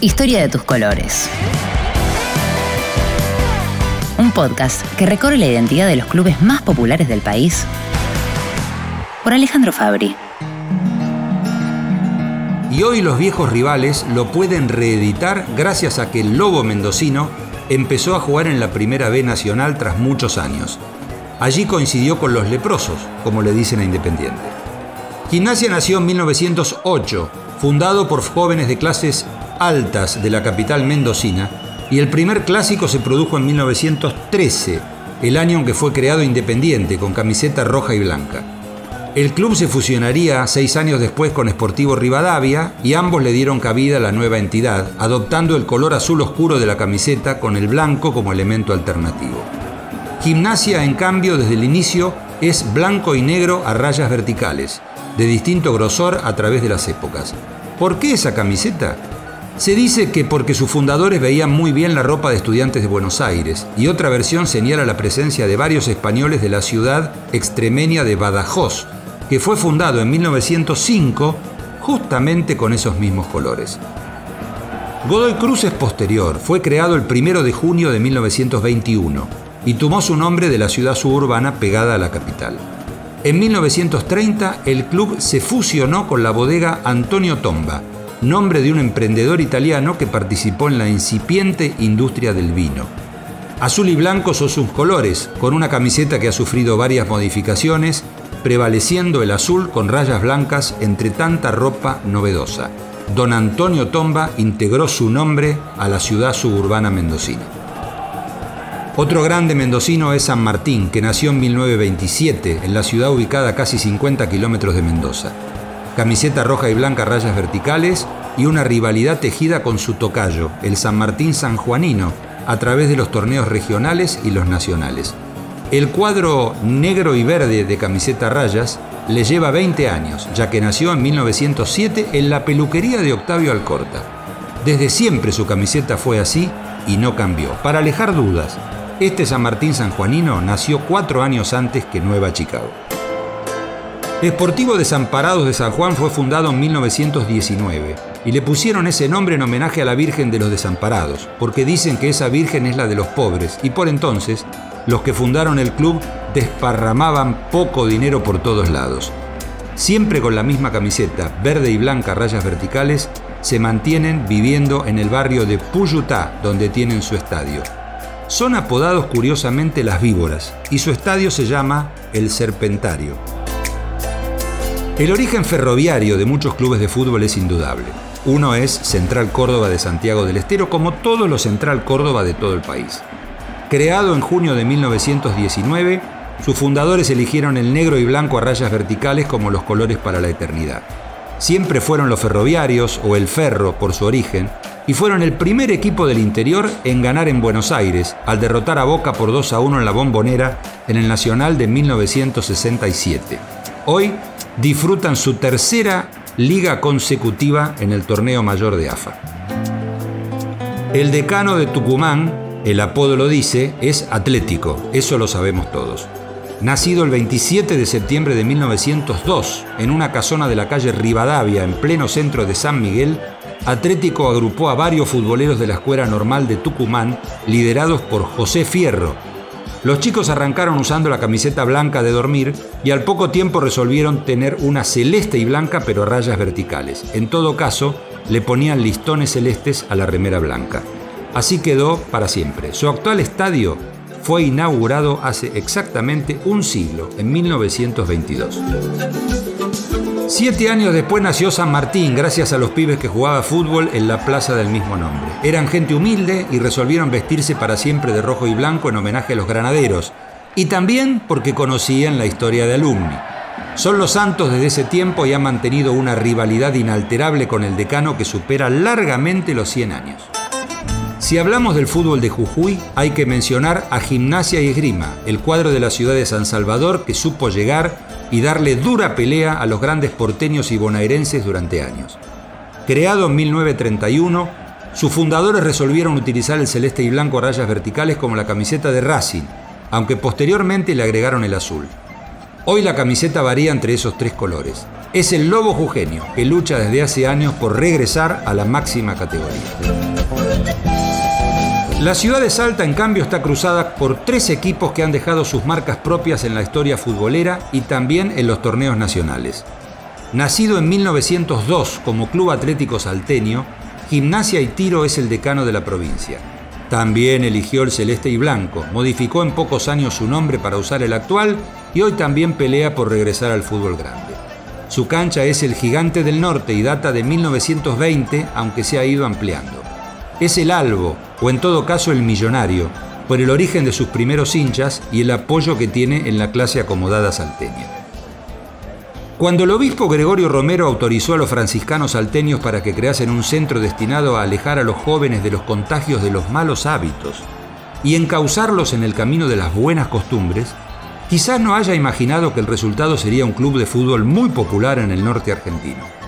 Historia de tus colores. Un podcast que recorre la identidad de los clubes más populares del país por Alejandro Fabri. Y hoy los viejos rivales lo pueden reeditar gracias a que el Lobo Mendocino empezó a jugar en la Primera B Nacional tras muchos años. Allí coincidió con los leprosos, como le dicen a Independiente. Gimnasia nació en 1908, fundado por jóvenes de clases altas de la capital mendocina, y el primer clásico se produjo en 1913, el año en que fue creado Independiente, con camiseta roja y blanca. El club se fusionaría seis años después con Sportivo Rivadavia y ambos le dieron cabida a la nueva entidad, adoptando el color azul oscuro de la camiseta con el blanco como elemento alternativo. Gimnasia, en cambio, desde el inicio es blanco y negro a rayas verticales, de distinto grosor a través de las épocas. ¿Por qué esa camiseta? Se dice que porque sus fundadores veían muy bien la ropa de estudiantes de Buenos Aires, y otra versión señala la presencia de varios españoles de la ciudad extremeña de Badajoz, que fue fundado en 1905 justamente con esos mismos colores. Godoy Cruz es posterior, fue creado el 1 de junio de 1921 y tomó su nombre de la ciudad suburbana pegada a la capital. En 1930 el club se fusionó con la bodega Antonio Tomba, nombre de un emprendedor italiano que participó en la incipiente industria del vino. Azul y blanco son sus colores, con una camiseta que ha sufrido varias modificaciones prevaleciendo el azul con rayas blancas entre tanta ropa novedosa. Don Antonio Tomba integró su nombre a la ciudad suburbana mendocina. Otro grande mendocino es San Martín, que nació en 1927 en la ciudad ubicada a casi 50 kilómetros de Mendoza. Camiseta roja y blanca rayas verticales y una rivalidad tejida con su tocayo, el San Martín sanjuanino, a través de los torneos regionales y los nacionales. El cuadro negro y verde de camiseta rayas le lleva 20 años, ya que nació en 1907 en la peluquería de Octavio Alcorta. Desde siempre su camiseta fue así y no cambió. Para alejar dudas, este San Martín sanjuanino nació cuatro años antes que Nueva Chicago. Esportivo Desamparados de San Juan fue fundado en 1919 y le pusieron ese nombre en homenaje a la Virgen de los Desamparados, porque dicen que esa Virgen es la de los pobres y por entonces los que fundaron el club desparramaban poco dinero por todos lados. Siempre con la misma camiseta, verde y blanca rayas verticales, se mantienen viviendo en el barrio de Puyutá, donde tienen su estadio. Son apodados curiosamente las víboras y su estadio se llama el Serpentario. El origen ferroviario de muchos clubes de fútbol es indudable. Uno es Central Córdoba de Santiago del Estero, como todos los Central Córdoba de todo el país. Creado en junio de 1919, sus fundadores eligieron el negro y blanco a rayas verticales como los colores para la eternidad. Siempre fueron los ferroviarios o el ferro por su origen y fueron el primer equipo del interior en ganar en Buenos Aires al derrotar a Boca por 2 a 1 en la Bombonera en el Nacional de 1967. Hoy disfrutan su tercera liga consecutiva en el torneo mayor de AFA. El decano de Tucumán, el apodo lo dice, es Atlético, eso lo sabemos todos. Nacido el 27 de septiembre de 1902 en una casona de la calle Rivadavia, en pleno centro de San Miguel, Atlético agrupó a varios futboleros de la Escuela Normal de Tucumán, liderados por José Fierro. Los chicos arrancaron usando la camiseta blanca de dormir y al poco tiempo resolvieron tener una celeste y blanca pero a rayas verticales. En todo caso, le ponían listones celestes a la remera blanca. Así quedó para siempre. Su actual estadio fue inaugurado hace exactamente un siglo, en 1922. Siete años después nació San Martín, gracias a los pibes que jugaba fútbol en la plaza del mismo nombre. Eran gente humilde y resolvieron vestirse para siempre de rojo y blanco en homenaje a los granaderos, y también porque conocían la historia de alumni. Son los santos desde ese tiempo y han mantenido una rivalidad inalterable con el decano que supera largamente los 100 años. Si hablamos del fútbol de Jujuy, hay que mencionar a Gimnasia y Esgrima, el cuadro de la ciudad de San Salvador que supo llegar y darle dura pelea a los grandes porteños y bonaerenses durante años. Creado en 1931, sus fundadores resolvieron utilizar el celeste y blanco a rayas verticales como la camiseta de Racing, aunque posteriormente le agregaron el azul. Hoy la camiseta varía entre esos tres colores. Es el Lobo Jujeño, que lucha desde hace años por regresar a la máxima categoría. La ciudad de Salta, en cambio, está cruzada por tres equipos que han dejado sus marcas propias en la historia futbolera y también en los torneos nacionales. Nacido en 1902 como Club Atlético Salteño, Gimnasia y Tiro es el decano de la provincia. También eligió el celeste y blanco, modificó en pocos años su nombre para usar el actual y hoy también pelea por regresar al fútbol grande. Su cancha es el Gigante del Norte y data de 1920, aunque se ha ido ampliando. Es el Albo, o en todo caso el Millonario, por el origen de sus primeros hinchas y el apoyo que tiene en la clase acomodada salteña. Cuando el obispo Gregorio Romero autorizó a los franciscanos salteños para que creasen un centro destinado a alejar a los jóvenes de los contagios de los malos hábitos y encauzarlos en el camino de las buenas costumbres, quizás no haya imaginado que el resultado sería un club de fútbol muy popular en el norte argentino.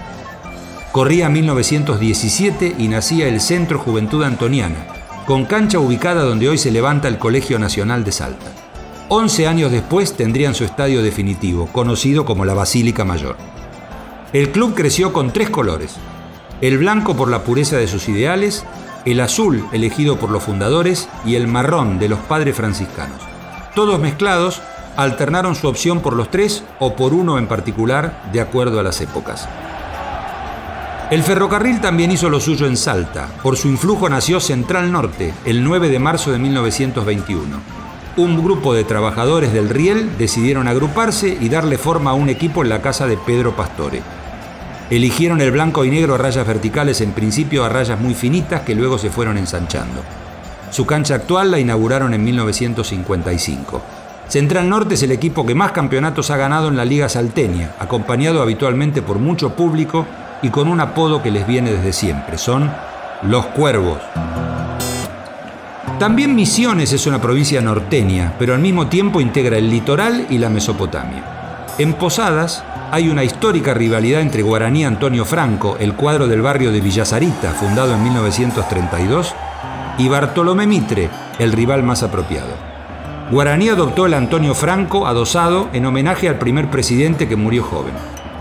Corría 1917 y nacía el Centro Juventud Antoniana, con cancha ubicada donde hoy se levanta el Colegio Nacional de Salta. 11 años después tendrían su estadio definitivo, conocido como la Basílica Mayor. El club creció con tres colores, el blanco por la pureza de sus ideales, el azul elegido por los fundadores y el marrón de los padres franciscanos. Todos mezclados, alternaron su opción por los tres o por uno en particular, de acuerdo a las épocas. El ferrocarril también hizo lo suyo en Salta. Por su influjo nació Central Norte el 9 de marzo de 1921 un grupo de trabajadores del Riel decidieron agruparse y darle forma a un equipo en la casa de Pedro Pastore. Eligieron el blanco y negro a rayas verticales, en principio a rayas muy finitas que luego se fueron ensanchando. Su cancha actual la inauguraron en 1955. Central Norte es el equipo que más campeonatos ha ganado en la Liga Salteña, acompañado habitualmente por mucho público y con un apodo que les viene desde siempre. Son los Cuervos. También Misiones es una provincia norteña, pero al mismo tiempo integra el litoral y la Mesopotamia. En Posadas hay una histórica rivalidad entre Guaraní Antonio Franco, el cuadro del barrio de Villasarita, fundado en 1932, y Bartolomé Mitre, el rival más apropiado. Guaraní adoptó el Antonio Franco adosado en homenaje al primer presidente que murió joven.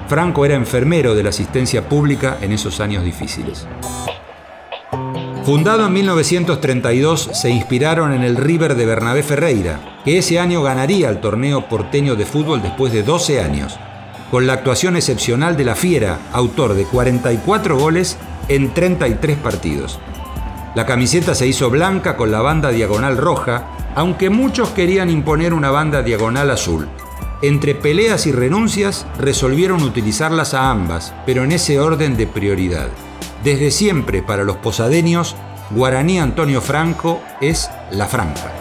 Franco era enfermero de la asistencia pública en esos años difíciles. Fundado en 1932, se inspiraron en el River de Bernabé Ferreira, que ese año ganaría el torneo porteño de fútbol después de 12 años, con la actuación excepcional de la Fiera, autor de 44 goles en 33 partidos. La camiseta se hizo blanca con la banda diagonal roja, aunque muchos querían imponer una banda diagonal azul. Entre peleas y renuncias resolvieron utilizarlas a ambas, pero en ese orden de prioridad. Desde siempre para los posadeños, Guaraní Antonio Franco es la Franca.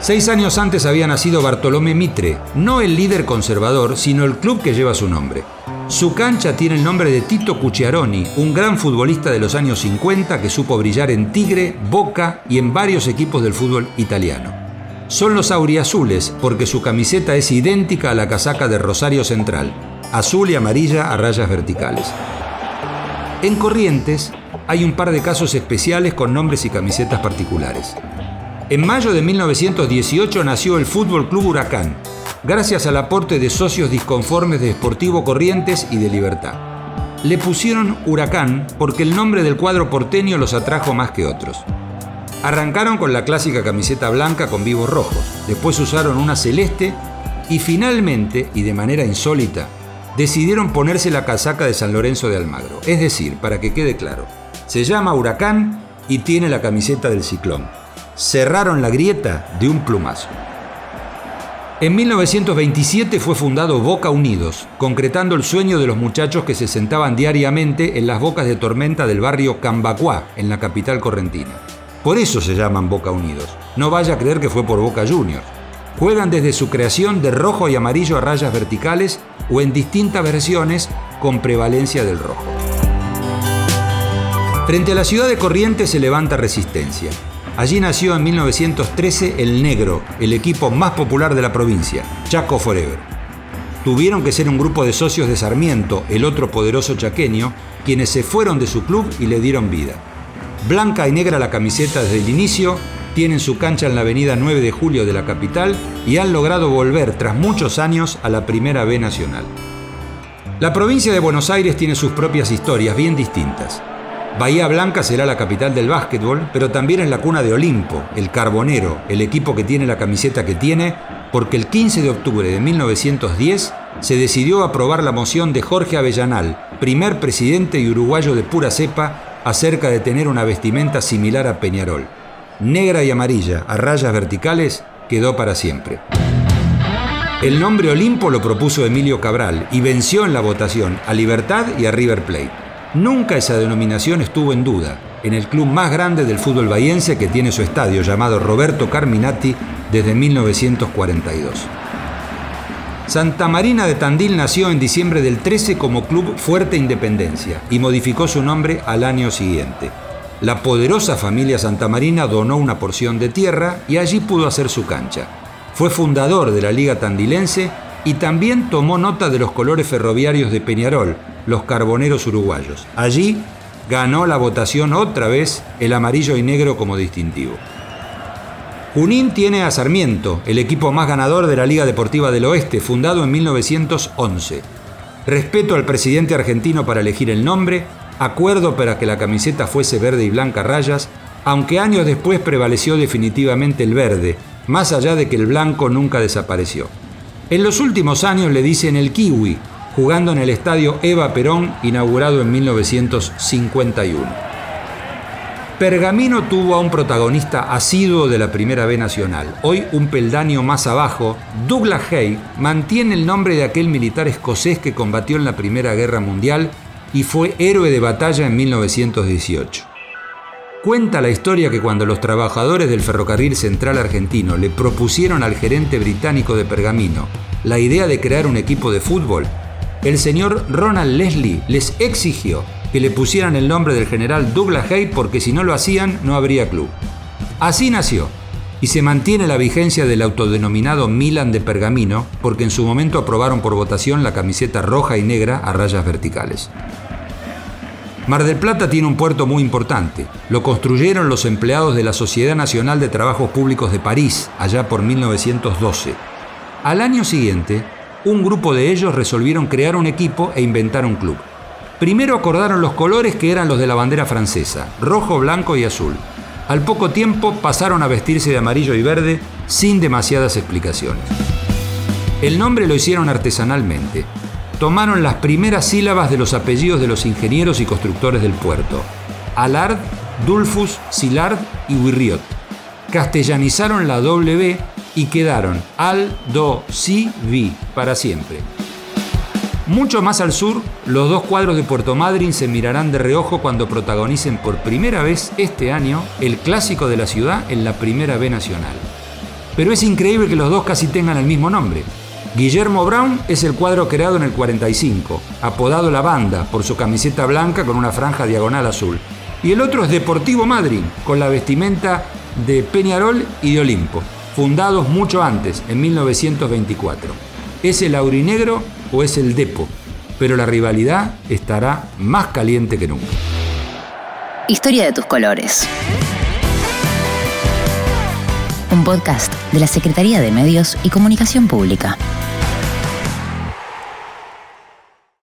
Seis años antes había nacido Bartolomé Mitre, no el líder conservador, sino el club que lleva su nombre. Su cancha tiene el nombre de Tito Cucciaroni, un gran futbolista de los años 50 que supo brillar en Tigre, Boca y en varios equipos del fútbol italiano. Son los auriazules porque su camiseta es idéntica a la casaca de Rosario Central, azul y amarilla a rayas verticales. En Corrientes hay un par de casos especiales con nombres y camisetas particulares. En mayo de 1918 nació el Fútbol Club Huracán, gracias al aporte de socios disconformes de Sportivo Corrientes y de Libertad. Le pusieron Huracán porque el nombre del cuadro porteño los atrajo más que otros. Arrancaron con la clásica camiseta blanca con vivos rojos, después usaron una celeste y finalmente, y de manera insólita, decidieron ponerse la casaca de San Lorenzo de Almagro. Es decir, para que quede claro, se llama Huracán y tiene la camiseta del ciclón. Cerraron la grieta de un plumazo. En 1927 fue fundado Boca Unidos, concretando el sueño de los muchachos que se sentaban diariamente en las bocas de tormenta del barrio Cambacuá, en la capital correntina. Por eso se llaman Boca Unidos. No vaya a creer que fue por Boca Juniors. Juegan desde su creación de rojo y amarillo a rayas verticales o en distintas versiones con prevalencia del rojo. Frente a la ciudad de Corrientes se levanta resistencia. Allí nació en 1913 el Negro, el equipo más popular de la provincia, Chaco Forever. Tuvieron que ser un grupo de socios de Sarmiento, el otro poderoso chaqueño, quienes se fueron de su club y le dieron vida. Blanca y negra la camiseta desde el inicio tienen su cancha en la avenida 9 de Julio de la capital y han logrado volver tras muchos años a la Primera B Nacional. La provincia de Buenos Aires tiene sus propias historias bien distintas. Bahía Blanca será la capital del básquetbol, pero también es la cuna de Olimpo, el Carbonero, el equipo que tiene la camiseta que tiene, porque el 15 de octubre de 1910 se decidió aprobar la moción de Jorge Avellanal, primer presidente y uruguayo de pura cepa, acerca de tener una vestimenta similar a Peñarol. Negra y amarilla, a rayas verticales, quedó para siempre. El nombre Olimpo lo propuso Emilio Cabral y venció en la votación a Libertad y a River Plate. Nunca esa denominación estuvo en duda en el club más grande del fútbol bahiense que tiene su estadio llamado Roberto Carminati desde 1942. Santa Marina de Tandil nació en diciembre del 13 como Club Fuerte Independencia y modificó su nombre al año siguiente. La poderosa familia Santa Marina donó una porción de tierra y allí pudo hacer su cancha. Fue fundador de la Liga Tandilense y también tomó nota de los colores ferroviarios de Peñarol, los carboneros uruguayos. Allí ganó la votación otra vez el amarillo y negro como distintivo. Junín tiene a Sarmiento, el equipo más ganador de la Liga Deportiva del Oeste, fundado en 1911. Respeto al presidente argentino para elegir el nombre, acuerdo para que la camiseta fuese verde y blanca rayas, aunque años después prevaleció definitivamente el verde, más allá de que el blanco nunca desapareció. En los últimos años le dicen el kiwi, jugando en el estadio Eva Perón, inaugurado en 1951. Pergamino tuvo a un protagonista asiduo de la Primera B Nacional. Hoy, un peldaño más abajo, Douglas Hay mantiene el nombre de aquel militar escocés que combatió en la Primera Guerra Mundial y fue héroe de batalla en 1918. Cuenta la historia que cuando los trabajadores del ferrocarril central argentino le propusieron al gerente británico de Pergamino la idea de crear un equipo de fútbol, el señor Ronald Leslie les exigió que le pusieran el nombre del general Douglas Hay porque si no lo hacían no habría club. Así nació y se mantiene la vigencia del autodenominado Milan de Pergamino porque en su momento aprobaron por votación la camiseta roja y negra a rayas verticales. Mar del Plata tiene un puerto muy importante. Lo construyeron los empleados de la Sociedad Nacional de Trabajos Públicos de París, allá por 1912. Al año siguiente, un grupo de ellos resolvieron crear un equipo e inventar un club. Primero acordaron los colores que eran los de la bandera francesa, rojo, blanco y azul. Al poco tiempo pasaron a vestirse de amarillo y verde sin demasiadas explicaciones. El nombre lo hicieron artesanalmente, tomaron las primeras sílabas de los apellidos de los ingenieros y constructores del puerto. Alard, Dulfus, Silard y Wirriot. Castellanizaron la W y quedaron Al, Do, Si, Vi para siempre. Mucho más al sur, los dos cuadros de Puerto Madryn se mirarán de reojo cuando protagonicen por primera vez este año el clásico de la ciudad en la Primera B Nacional. Pero es increíble que los dos casi tengan el mismo nombre. Guillermo Brown es el cuadro creado en el 45, apodado La Banda por su camiseta blanca con una franja diagonal azul. Y el otro es Deportivo Madrid, con la vestimenta de Peñarol y de Olimpo, fundados mucho antes, en 1924. ¿Es el aurinegro o es el Depo? Pero la rivalidad estará más caliente que nunca. Historia de tus colores. Un podcast de la Secretaría de Medios y Comunicación Pública.